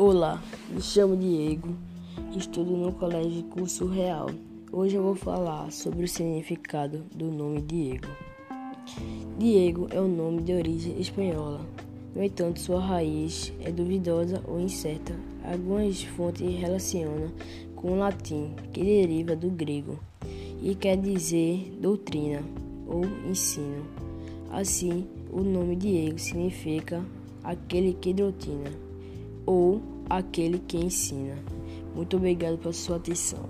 Olá, me chamo Diego, estudo no Colégio Curso Real. Hoje eu vou falar sobre o significado do nome Diego. Diego é um nome de origem espanhola, no entanto, sua raiz é duvidosa ou incerta. Algumas fontes relacionam com o latim, que deriva do grego e quer dizer doutrina ou ensino. Assim, o nome Diego significa aquele que doutrina ou aquele que ensina. Muito obrigado pela sua atenção.